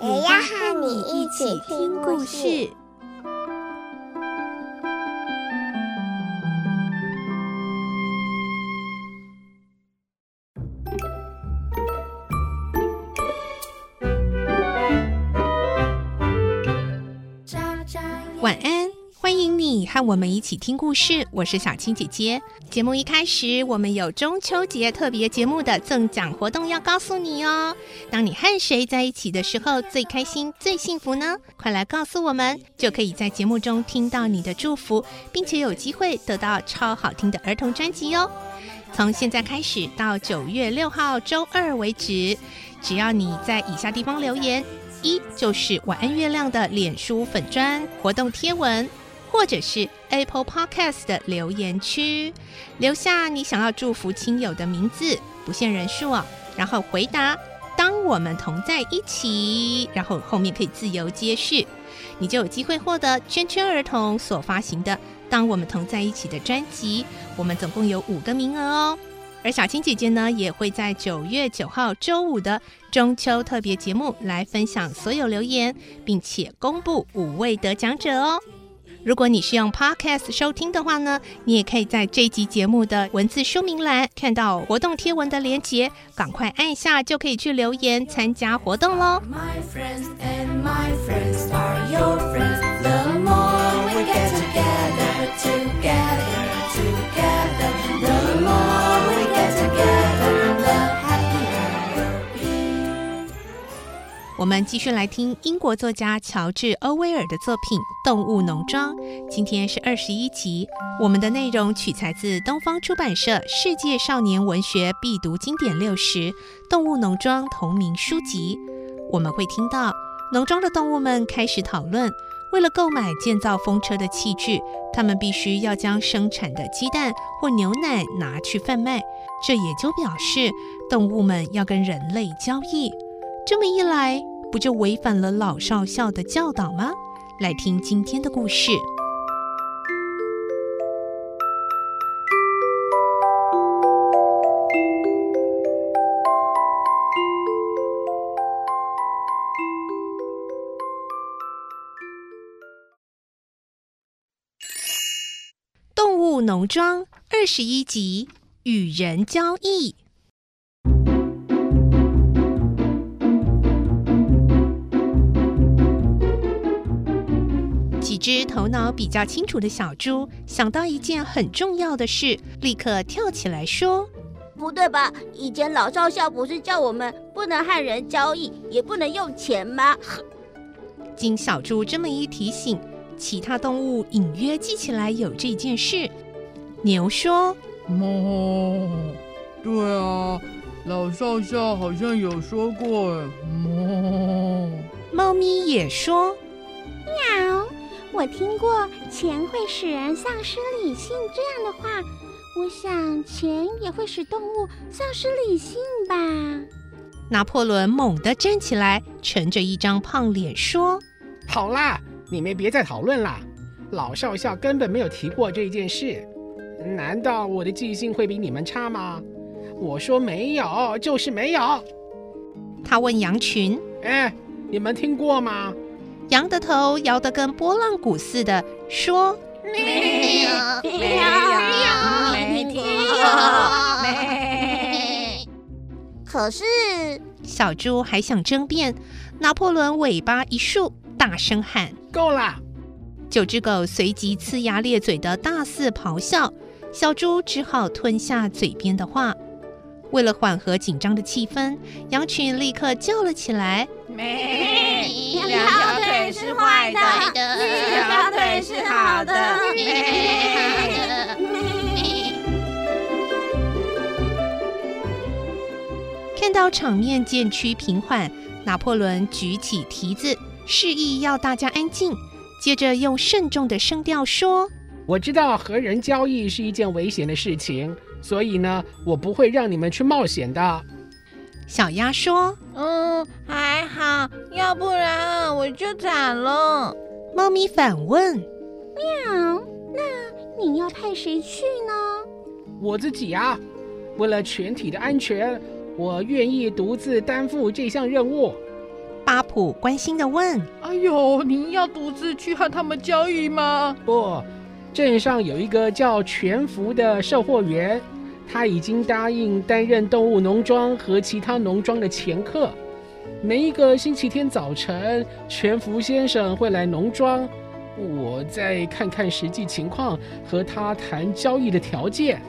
也要和你一起听故事。和我们一起听故事。我是小青姐姐。节目一开始，我们有中秋节特别节目的赠奖活动要告诉你哦。当你和谁在一起的时候最开心、最幸福呢？快来告诉我们，就可以在节目中听到你的祝福，并且有机会得到超好听的儿童专辑哦。从现在开始到九月六号周二为止，只要你在以下地方留言。一就是晚安月亮的脸书粉砖活动贴文，或者是 Apple Podcast 的留言区，留下你想要祝福亲友的名字，不限人数哦。然后回答“当我们同在一起”，然后后面可以自由接续，你就有机会获得圈圈儿童所发行的《当我们同在一起》的专辑。我们总共有五个名额哦。而小青姐姐呢，也会在九月九号周五的中秋特别节目来分享所有留言，并且公布五位得奖者哦。如果你是用 Podcast 收听的话呢，你也可以在这集节目的文字说明栏看到活动贴文的连结，赶快按下就可以去留言参加活动喽。我们继续来听英国作家乔治·欧威尔的作品《动物农庄》。今天是二十一集，我们的内容取材自东方出版社《世界少年文学必读经典六十》《动物农庄》同名书籍。我们会听到农庄的动物们开始讨论，为了购买建造风车的器具，他们必须要将生产的鸡蛋或牛奶拿去贩卖。这也就表示动物们要跟人类交易。这么一来，不就违反了老少校的教导吗？来听今天的故事，《动物农庄》二十一集：与人交易。只头脑比较清楚的小猪想到一件很重要的事，立刻跳起来说：“不对吧？以前老少校不是叫我们不能和人交易，也不能用钱吗？”经小猪这么一提醒，其他动物隐约记起来有这件事。牛说：“猫，对啊，老少校好像有说过。”猫，猫咪也说：“喵。”我听过钱会使人丧失理性这样的话，我想钱也会使动物丧失理性吧。拿破仑猛地站起来，沉着一张胖脸说：“好啦，你们别再讨论了。老少校根本没有提过这件事，难道我的记性会比你们差吗？我说没有，就是没有。”他问羊群：“哎，你们听过吗？”羊的头摇得跟拨浪鼓似的，说：“没有，没有，没听过，没。”可是小猪还想争辩，拿破仑尾巴一竖，大声喊：“够了！”九只狗随即呲牙咧嘴的大肆咆哮，小猪只好吞下嘴边的话。为了缓和紧张的气氛，羊群立刻叫了起来：“咩！两条腿是坏的，四条腿是好的。”看到场面渐趋平缓，拿破仑举起蹄子，示意要大家安静，接着用慎重的声调说：“我知道和人交易是一件危险的事情，所以呢，我不会让你们去冒险的。”小鸭说：“嗯，还好，要不然我就惨了。”猫咪反问：“喵，那你要派谁去呢？”我自己啊，为了全体的安全。我愿意独自担负这项任务。巴普关心地问：“哎呦，您要独自去和他们交易吗？”不，镇上有一个叫全福的售货员，他已经答应担任动物农庄和其他农庄的前客。每一个星期天早晨，全福先生会来农庄，我再看看实际情况，和他谈交易的条件。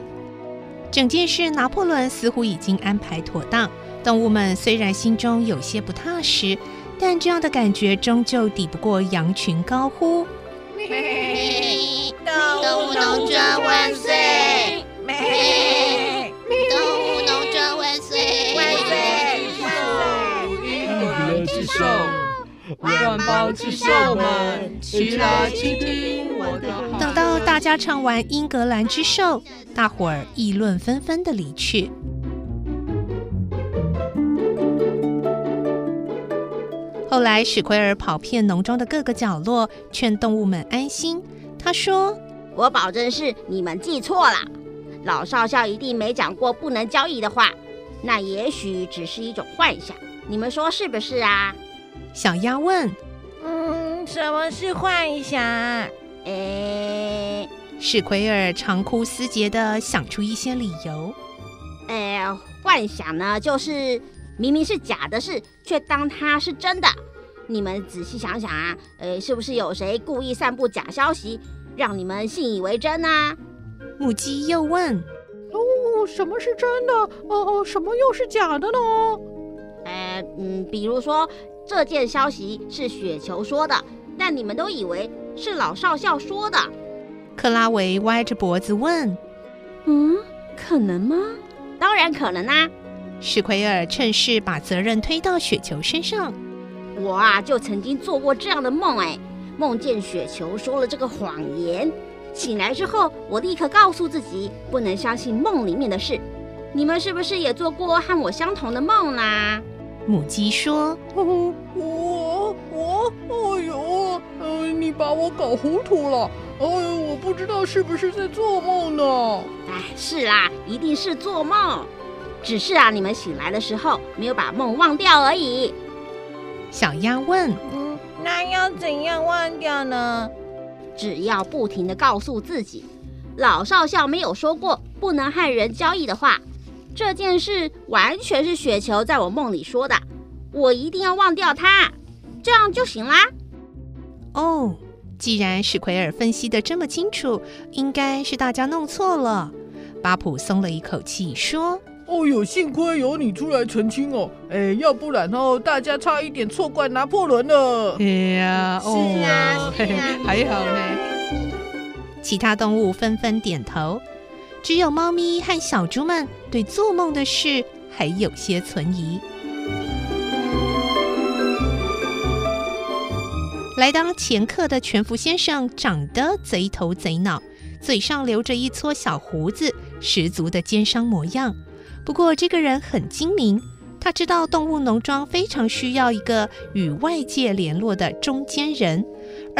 整件事，拿破仑似乎已经安排妥当。动物们虽然心中有些不踏实，但这样的感觉终究抵不过羊群高呼：“ 动物农庄万岁！万邦之兽们，齐来倾听我的。”等到大家唱完《英格兰之兽》。大伙儿议论纷纷的离去。后来，史奎尔跑遍农庄的各个角落，劝动物们安心。他说：“我保证是你们记错了，老少校一定没讲过不能交易的话。那也许只是一种幻想，你们说是不是啊？”小鸭问：“嗯，什么是幻想？”诶。史奎尔长哭思竭地想出一些理由。诶，幻想呢，就是明明是假的事，却当它是真的。你们仔细想想啊，呃，是不是有谁故意散布假消息，让你们信以为真呢？母鸡又问：“哦，什么是真的？哦，什么又是假的呢？”呃，嗯，比如说这件消息是雪球说的，但你们都以为是老少校说的。克拉维歪着脖子问：“嗯，可能吗？当然可能啊！”史奎尔趁势把责任推到雪球身上。我啊，就曾经做过这样的梦，哎，梦见雪球说了这个谎言。醒来之后，我立刻告诉自己不能相信梦里面的事。你们是不是也做过和我相同的梦啦？母鸡说：“ 哦，我我，哎呦，呃，你把我搞糊涂了。”哎呦，我不知道是不是在做梦呢？哎，是啦，一定是做梦。只是啊，你们醒来的时候没有把梦忘掉而已。小鸭问：“嗯，那要怎样忘掉呢？”只要不停的告诉自己，老少校没有说过不能和人交易的话。这件事完全是雪球在我梦里说的，我一定要忘掉它，这样就行啦。哦。既然史奎尔分析的这么清楚，应该是大家弄错了。巴普松了一口气，说：“哦哟，幸亏有你出来澄清哦，哎，要不然哦，大家差一点错怪拿破仑了。”哎呀，哦，是啊，是啊，还好呢。其他动物纷纷点头，只有猫咪和小猪们对做梦的事还有些存疑。来当掮客的全福先生长得贼头贼脑，嘴上留着一撮小胡子，十足的奸商模样。不过这个人很精明，他知道动物农庄非常需要一个与外界联络的中间人，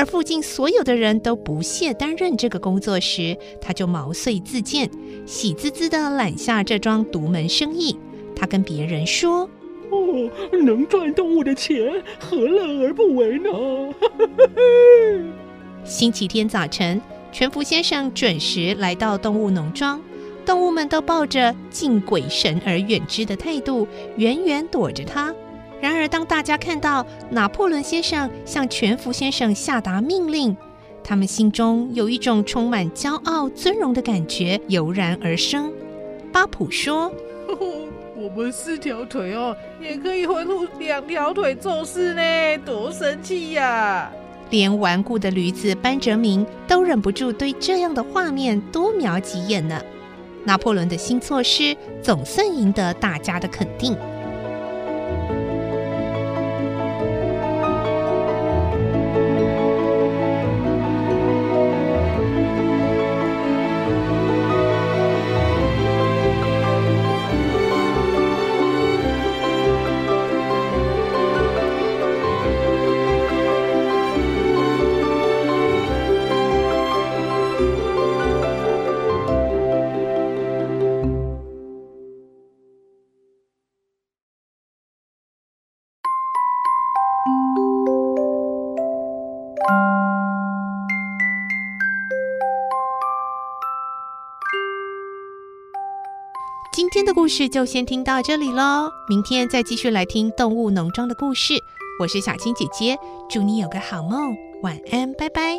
而附近所有的人都不屑担任这个工作时，他就毛遂自荐，喜滋滋地揽下这桩独门生意。他跟别人说。哦，能赚动物的钱，何乐而不为呢？星期天早晨，全福先生准时来到动物农庄，动物们都抱着敬鬼神而远之的态度，远远躲着他。然而，当大家看到拿破仑先生向全福先生下达命令，他们心中有一种充满骄傲、尊荣的感觉油然而生。巴普说。我们四条腿哦，也可以挥出两条腿做事呢，多神气呀！连顽固的驴子班哲明都忍不住对这样的画面多瞄几眼呢。拿破仑的新措施总算赢得大家的肯定。今天的故事就先听到这里喽，明天再继续来听动物农庄的故事。我是小青姐姐，祝你有个好梦，晚安，拜拜。